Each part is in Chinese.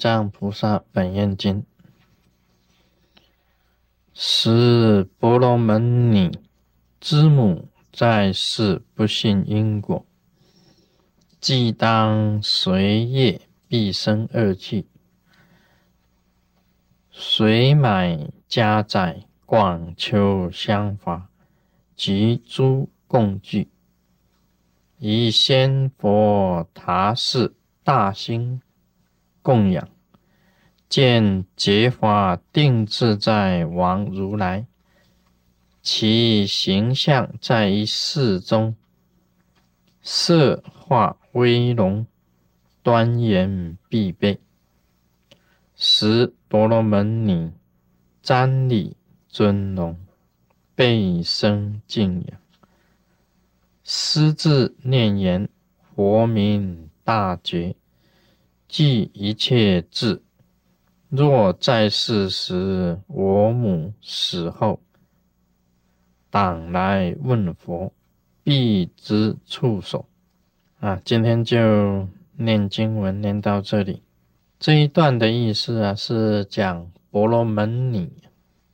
藏菩萨本愿经，是婆罗门女之母在世不信因果，既当随业必生恶趣，随买家宅广求香法及诸供具，以仙佛塔寺大兴。供养，见结法定自在王如来，其形象在于世中，色化威龙，端严必备，十婆罗门女瞻礼尊荣，倍生敬仰，私自念言，佛名大觉。即一切智，若在世时，我母死后，党来问佛，必知处所。啊，今天就念经文念到这里。这一段的意思啊，是讲婆罗门女，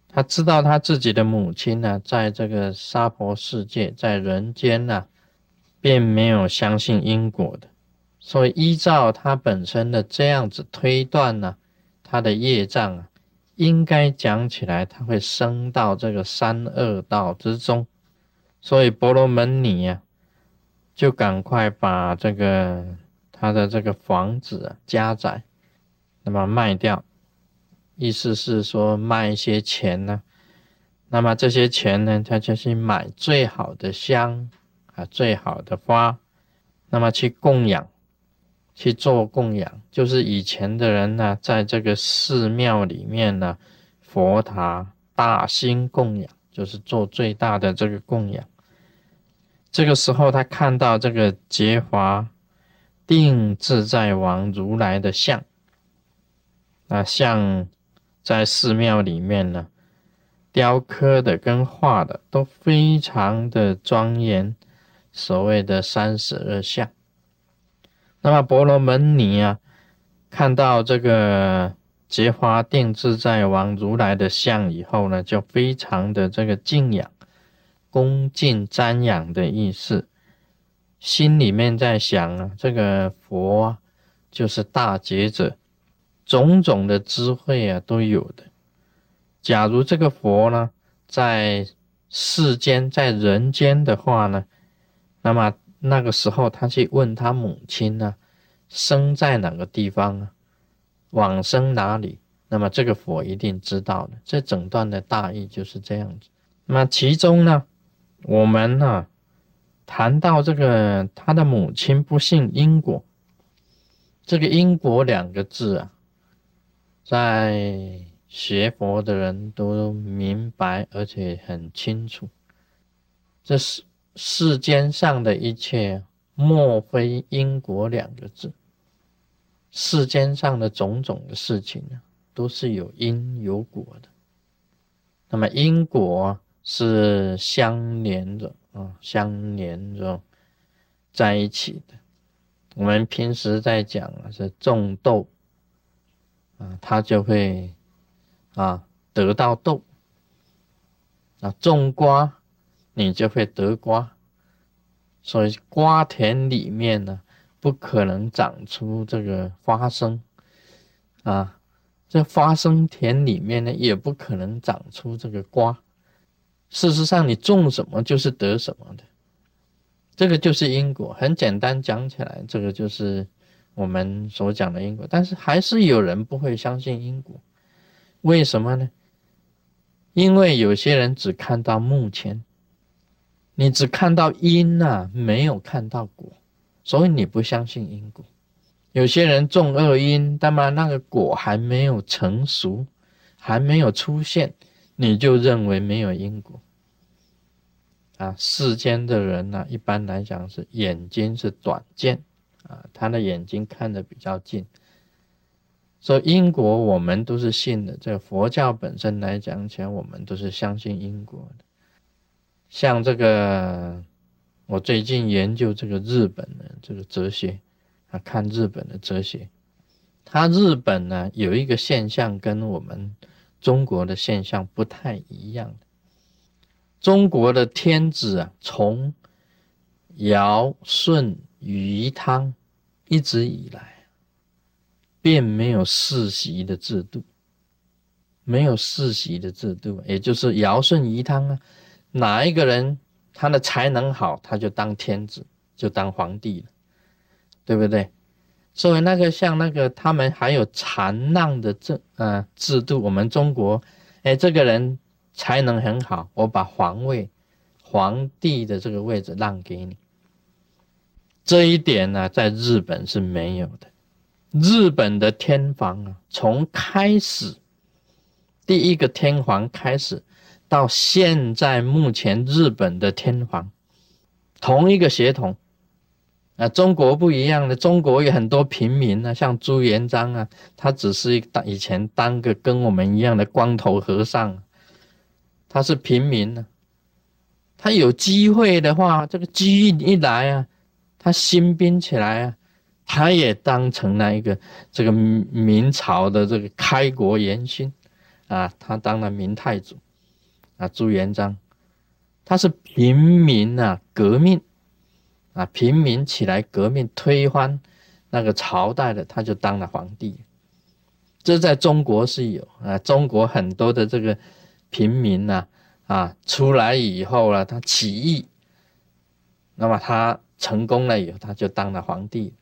她知道她自己的母亲呢，在这个娑婆世界，在人间呢，并没有相信因果的。所以，依照他本身的这样子推断呢，他的业障啊，应该讲起来，他会升到这个三恶道之中。所以，婆罗门女呀，就赶快把这个他的这个房子啊、家宅，那么卖掉，意思是说卖一些钱呢。那么这些钱呢，他就去买最好的香啊、最好的花，那么去供养。去做供养，就是以前的人呢，在这个寺庙里面呢，佛塔大兴供养，就是做最大的这个供养。这个时候，他看到这个结华定自在王如来的像，那像在寺庙里面呢，雕刻的跟画的都非常的庄严，所谓的三十二相。那么婆罗门女啊，看到这个结花定自在王如来的像以后呢，就非常的这个敬仰、恭敬、瞻仰的意思，心里面在想啊，这个佛就是大觉者，种种的智慧啊都有的。假如这个佛呢，在世间、在人间的话呢，那么。那个时候，他去问他母亲呢，生在哪个地方啊？往生哪里？那么这个佛一定知道的。这整段的大意就是这样子。那么其中呢，我们呢谈到这个他的母亲不信因果，这个因果两个字啊，在学佛的人都明白，而且很清楚。这是。世间上的一切，莫非因果两个字。世间上的种种的事情呢，都是有因有果的。那么因果是相连着啊，相连着在一起的。我们平时在讲啊，是种豆啊，它就会啊得到豆啊，种瓜。你就会得瓜，所以瓜田里面呢，不可能长出这个花生啊，这花生田里面呢，也不可能长出这个瓜。事实上，你种什么就是得什么的，这个就是因果。很简单讲起来，这个就是我们所讲的因果。但是还是有人不会相信因果，为什么呢？因为有些人只看到目前。你只看到因呐，没有看到果，所以你不相信因果。有些人种恶因，那么那个果还没有成熟，还没有出现，你就认为没有因果。啊，世间的人呢，一般来讲是眼睛是短见啊，他的眼睛看得比较近，所以因果我们都是信的。这个佛教本身来讲起来，我们都是相信因果的。像这个，我最近研究这个日本的这个哲学啊，看日本的哲学，他日本呢有一个现象跟我们中国的现象不太一样中国的天子啊，从尧舜禹汤一直以来，并没有世袭的制度，没有世袭的制度，也就是尧舜禹汤啊，哪一个人他的才能好，他就当天子，就当皇帝了，对不对？所以那个像那个他们还有禅让的制呃制度，我们中国，哎，这个人才能很好，我把皇位、皇帝的这个位置让给你。这一点呢，在日本是没有的。日本的天皇啊，从开始第一个天皇开始，到现在目前日本的天皇，同一个血统。啊，中国不一样的，中国有很多平民啊，像朱元璋啊，他只是当以前当个跟我们一样的光头和尚，他是平民呢。他有机会的话，这个机遇一来啊，他兴兵起来啊，他也当成了一个这个明朝的这个开国元勋啊，他当了明太祖啊，朱元璋，他是平民啊，革命。啊，平民起来革命推翻那个朝代的，他就当了皇帝。这在中国是有啊，中国很多的这个平民呐，啊，出来以后了，他起义，那么他成功了以后，他就当了皇帝。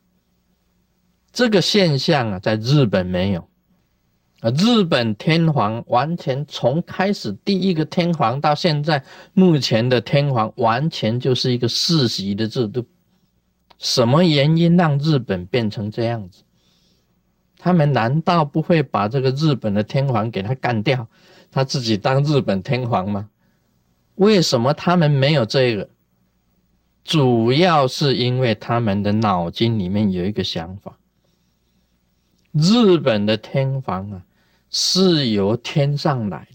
这个现象啊，在日本没有，日本天皇完全从开始第一个天皇到现在目前的天皇，完全就是一个世袭的制度。什么原因让日本变成这样子？他们难道不会把这个日本的天皇给他干掉，他自己当日本天皇吗？为什么他们没有这个？主要是因为他们的脑筋里面有一个想法：日本的天皇啊是由天上来，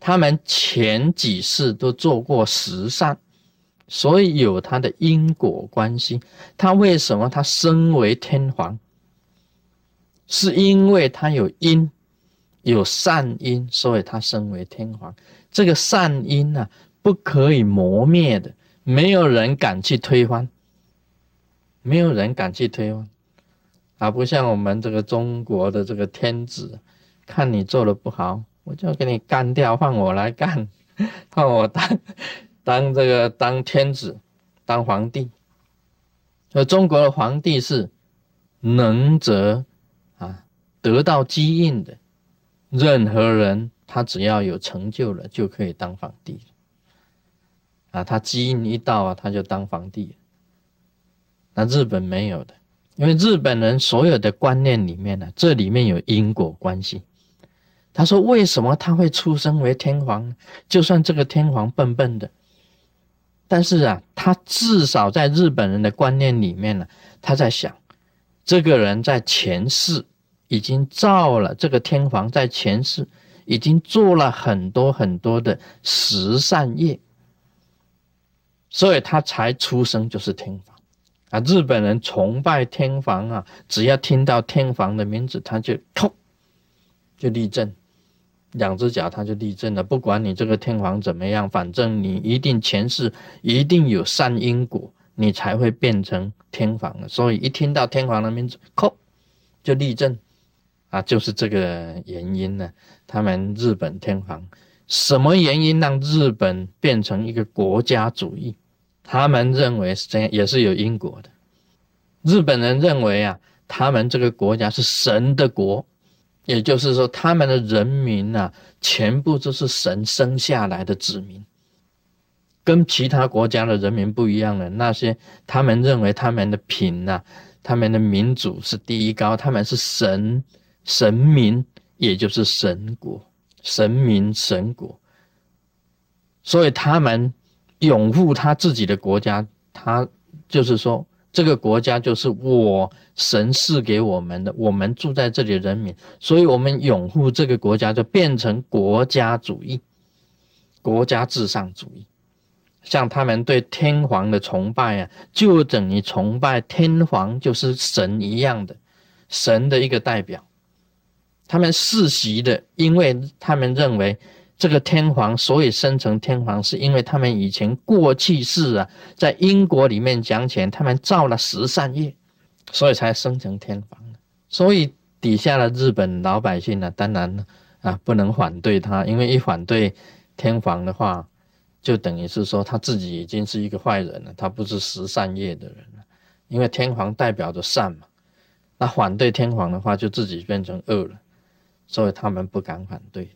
他们前几世都做过实善。所以有他的因果关系，他为什么他身为天皇，是因为他有因，有善因，所以他身为天皇。这个善因呢，不可以磨灭的，没有人敢去推翻，没有人敢去推翻，啊，不像我们这个中国的这个天子，看你做的不好，我就要给你干掉，换我来干，换我当。当这个当天子，当皇帝，而中国的皇帝是能者啊，得到基因的，任何人他只要有成就了，就可以当皇帝啊，他基因一到啊，他就当皇帝。那日本没有的，因为日本人所有的观念里面呢，这里面有因果关系。他说：“为什么他会出生为天皇？就算这个天皇笨笨的。”但是啊，他至少在日本人的观念里面呢，他在想，这个人在前世已经造了这个天皇，在前世已经做了很多很多的十善业，所以他才出生就是天皇啊。日本人崇拜天皇啊，只要听到天皇的名字，他就痛，就立正。两只脚他就立正了，不管你这个天皇怎么样，反正你一定前世一定有善因果，你才会变成天皇的。所以一听到天皇的名字，叩就立正，啊，就是这个原因呢。他们日本天皇什么原因让日本变成一个国家主义？他们认为是这样，也是有因果的。日本人认为啊，他们这个国家是神的国。也就是说，他们的人民呐，全部都是神生下来的子民，跟其他国家的人民不一样的。那些他们认为他们的品呐，他们的民主是第一高，他们是神神民，也就是神国神民神国，所以他们拥护他自己的国家，他就是说。这个国家就是我神赐给我们的，我们住在这里的人民，所以我们拥护这个国家，就变成国家主义、国家至上主义。像他们对天皇的崇拜啊，就等于崇拜天皇就是神一样的，神的一个代表。他们世袭的，因为他们认为这个天皇所以生成天皇，是因为他们以前过去世啊，在英国里面讲起来，他们造了十善业，所以才生成天皇所以底下的日本老百姓呢，当然啊不能反对他，因为一反对天皇的话，就等于是说他自己已经是一个坏人了，他不是十善业的人了，因为天皇代表着善嘛，那反对天皇的话，就自己变成恶了。所以他们不敢反对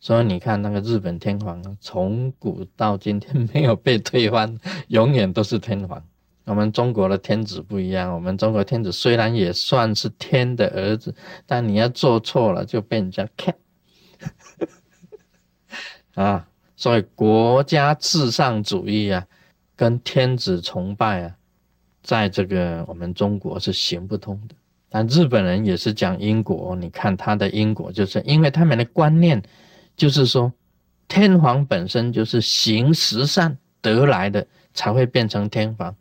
所以你看那个日本天皇，从古到今天没有被推翻，永远都是天皇。我们中国的天子不一样，我们中国天子虽然也算是天的儿子，但你要做错了就被人家看。啊，所以国家至上主义啊，跟天子崇拜啊，在这个我们中国是行不通的。但日本人也是讲因果，你看他的因果，就是因为他们的观念，就是说天皇本身就是行十善得来的，才会变成天皇，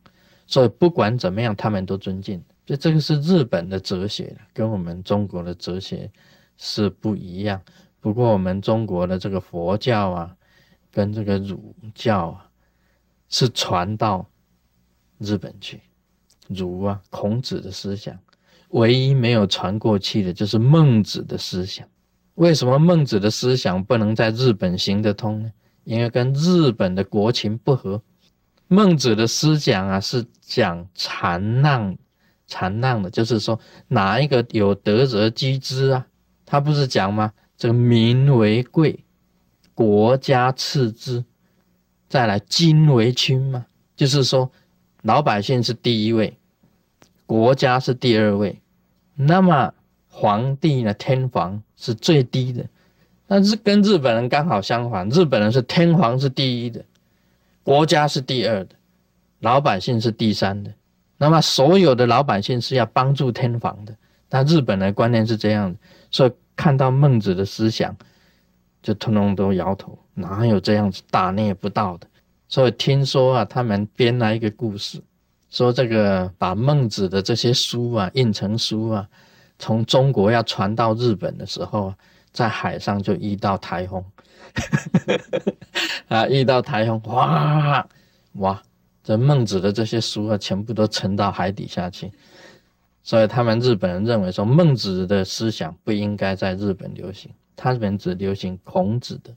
所以不管怎么样，他们都尊敬。所以这个是日本的哲学，跟我们中国的哲学是不一样。不过我们中国的这个佛教啊，跟这个儒教啊，是传到日本去，儒啊，孔子的思想。唯一没有传过去的，就是孟子的思想。为什么孟子的思想不能在日本行得通呢？因为跟日本的国情不合。孟子的思想啊，是讲禅让、禅让的，就是说哪一个有德则居之啊？他不是讲吗？这个民为贵，国家次之，再来君为轻嘛？就是说老百姓是第一位。国家是第二位，那么皇帝呢？天皇是最低的，但是跟日本人刚好相反，日本人是天皇是第一的，国家是第二的，老百姓是第三的。那么所有的老百姓是要帮助天皇的，那日本的观念是这样的，所以看到孟子的思想，就通通都摇头，哪有这样子大逆不道的？所以听说啊，他们编了一个故事。说这个把孟子的这些书啊印成书啊，从中国要传到日本的时候，在海上就遇到台风，啊，遇到台风，哇哇，这孟子的这些书啊，全部都沉到海底下去。所以他们日本人认为说，孟子的思想不应该在日本流行，他们只流行孔子的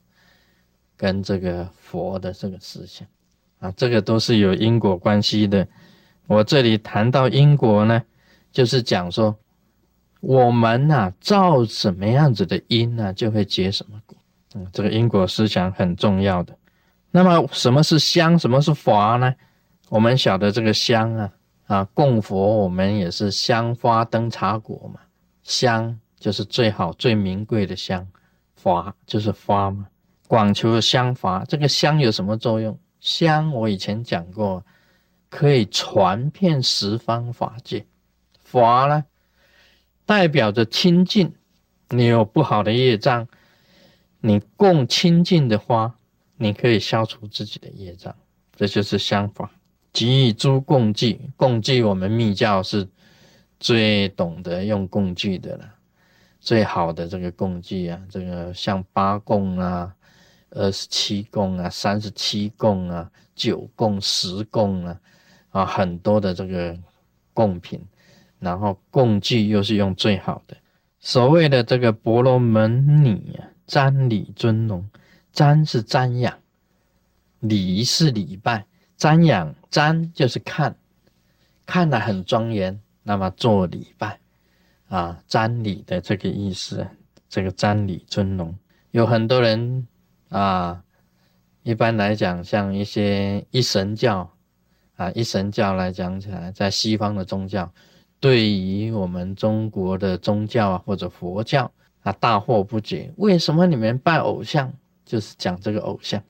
跟这个佛的这个思想啊，这个都是有因果关系的。我这里谈到因果呢，就是讲说，我们呐造什么样子的因呢，就会结什么果。嗯，这个因果思想很重要的。那么什么是香，什么是法呢？我们晓得这个香啊，啊供佛，我们也是香花灯茶果嘛。香就是最好最名贵的香，法就是花嘛。广求香法，这个香有什么作用？香我以前讲过。可以传遍十方法界，法呢，代表着清净。你有不好的业障，你供清净的花，你可以消除自己的业障。这就是相法。给予诸共具，共具我们密教是最懂得用共具的了，最好的这个共具啊，这个像八供啊、二十七供啊、三十七供啊、九供、十供啊。啊，很多的这个贡品，然后贡具又是用最好的。所谓的这个婆罗门女啊，瞻礼尊龙，瞻是瞻仰，礼是礼拜，瞻仰瞻就是看，看的很庄严，那么做礼拜啊，瞻礼的这个意思，这个瞻礼尊龙，有很多人啊，一般来讲，像一些一神教。啊，一神教来讲起来，在西方的宗教，对于我们中国的宗教啊，或者佛教啊，大惑不解。为什么你们拜偶像？就是讲这个偶像。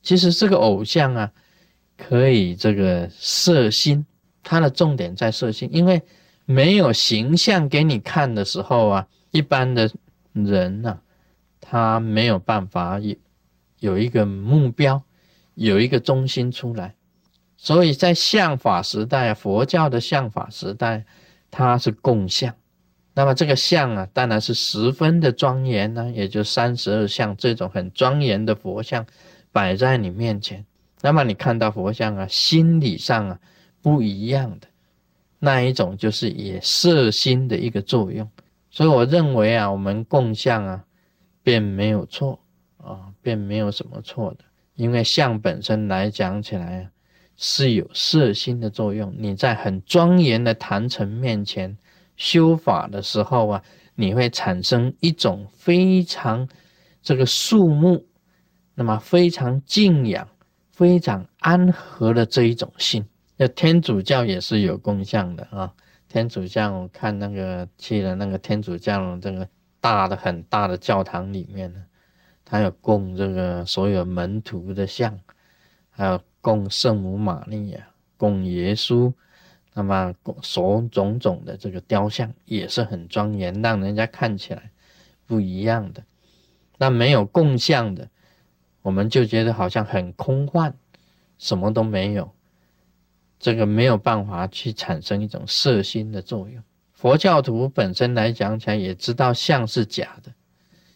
其实这个偶像啊，可以这个摄心，它的重点在摄心，因为没有形象给你看的时候啊，一般的人呐，他没有办法有有一个目标，有一个中心出来。所以在相法时代，佛教的相法时代，它是共相，那么这个相啊，当然是十分的庄严呢，也就三十二相这种很庄严的佛像摆在你面前。那么你看到佛像啊，心理上啊不一样的那一种，就是也摄心的一个作用。所以我认为啊，我们共相啊，便没有错啊，便没有什么错的。因为相本身来讲起来啊，是有色心的作用。你在很庄严的坛城面前修法的时候啊，你会产生一种非常这个肃穆，那么非常敬仰。非常安和的这一种心，那天主教也是有功效的啊。天主教我看那个去了那个天主教这个大的很大的教堂里面呢，他有供这个所有门徒的像，还有供圣母玛利亚、供耶稣，那么供所种种的这个雕像也是很庄严，让人家看起来不一样的。那没有供像的。我们就觉得好像很空幻，什么都没有，这个没有办法去产生一种色心的作用。佛教徒本身来讲起来，也知道像是假的，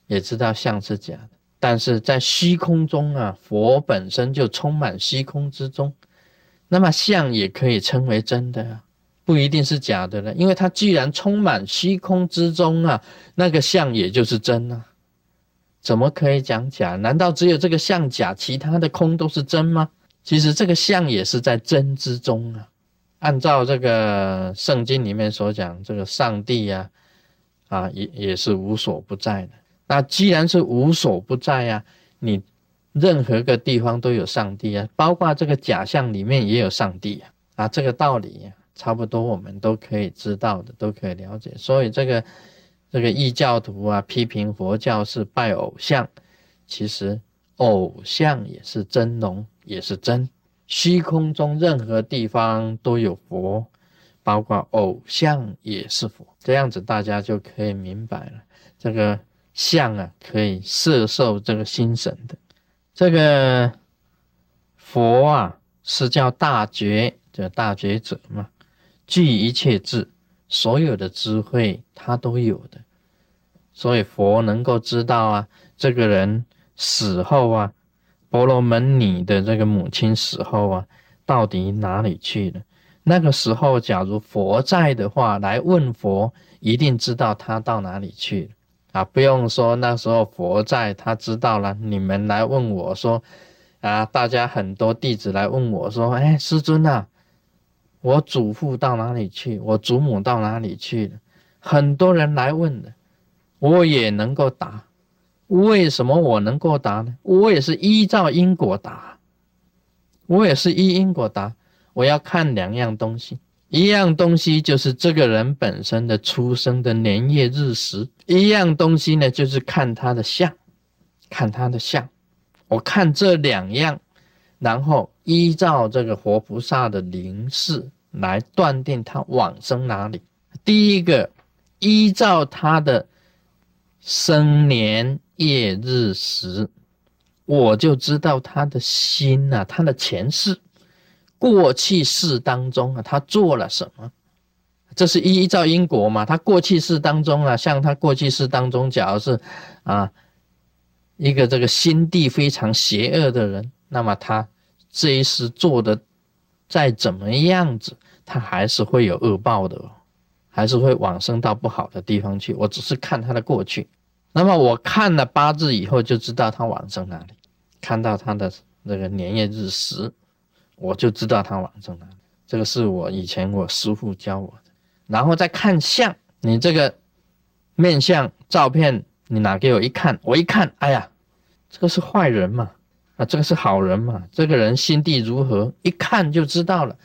也知道像是假的，但是在虚空中啊，佛本身就充满虚空之中，那么相也可以称为真的，不一定是假的了，因为它既然充满虚空之中啊，那个相也就是真啊。怎么可以讲假？难道只有这个相假，其他的空都是真吗？其实这个相也是在真之中啊。按照这个圣经里面所讲，这个上帝呀，啊也也是无所不在的。那既然是无所不在呀，你任何个地方都有上帝啊，包括这个假象里面也有上帝啊。啊，这个道理呀，差不多我们都可以知道的，都可以了解。所以这个。这个异教徒啊，批评佛教是拜偶像，其实偶像也是真龙，也是真。虚空中任何地方都有佛，包括偶像也是佛。这样子大家就可以明白了。这个像啊，可以摄受这个心神的。这个佛啊，是叫大觉，叫大觉者嘛，具一切智。所有的智慧，他都有的，所以佛能够知道啊，这个人死后啊，婆罗门女的这个母亲死后啊，到底哪里去了？那个时候，假如佛在的话，来问佛，一定知道他到哪里去了啊！不用说，那时候佛在，他知道了。你们来问我说，啊，大家很多弟子来问我说，哎，师尊啊。我祖父到哪里去？我祖母到哪里去？很多人来问的，我也能够答。为什么我能够答呢？我也是依照因果答，我也是依因果答。我要看两样东西，一样东西就是这个人本身的出生的年月日时，一样东西呢就是看他的相，看他的相。我看这两样。然后依照这个活菩萨的灵视来断定他往生哪里。第一个，依照他的生年月日时，我就知道他的心呐，他的前世、过去世当中啊，他做了什么？这是依照因果嘛？他过去世当中啊，像他过去世当中，假如是啊一个这个心地非常邪恶的人。那么他这一世做的再怎么样子，他还是会有恶报的，还是会往生到不好的地方去。我只是看他的过去，那么我看了八字以后就知道他往生哪里，看到他的那个年月日时，我就知道他往生了。这个是我以前我师父教我的，然后再看相，你这个面相照片你拿给我一看，我一看，哎呀，这个是坏人嘛。啊，这个是好人嘛？这个人心地如何，一看就知道了。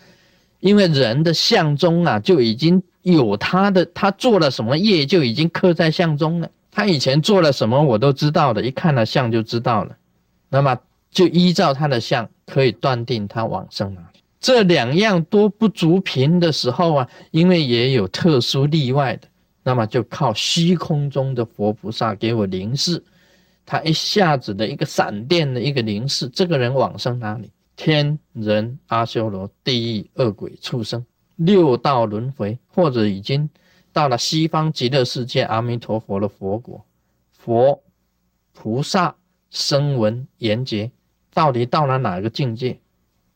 因为人的相中啊，就已经有他的，他做了什么业，就已经刻在相中了。他以前做了什么，我都知道的，一看了相就知道了。那么就依照他的相，可以断定他往生哪里。这两样都不足凭的时候啊，因为也有特殊例外的，那么就靠虚空中的佛菩萨给我灵示。他一下子的一个闪电的一个灵视，这个人往生哪里？天人、阿修罗、地狱、恶鬼、畜生、六道轮回，或者已经到了西方极乐世界，阿弥陀佛的佛国，佛菩萨声闻缘觉，到底到了哪个境界？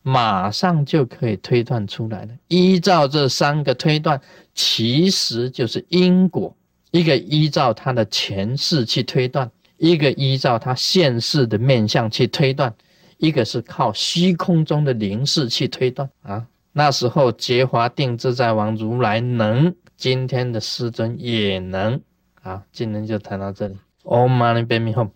马上就可以推断出来了。依照这三个推断，其实就是因果。一个依照他的前世去推断，一个依照他现世的面相去推断，一个是靠虚空中的灵视去推断啊。那时候结华定自在王如来能，今天的师尊也能啊。今天就谈到这里。Om Mani Padme Hum。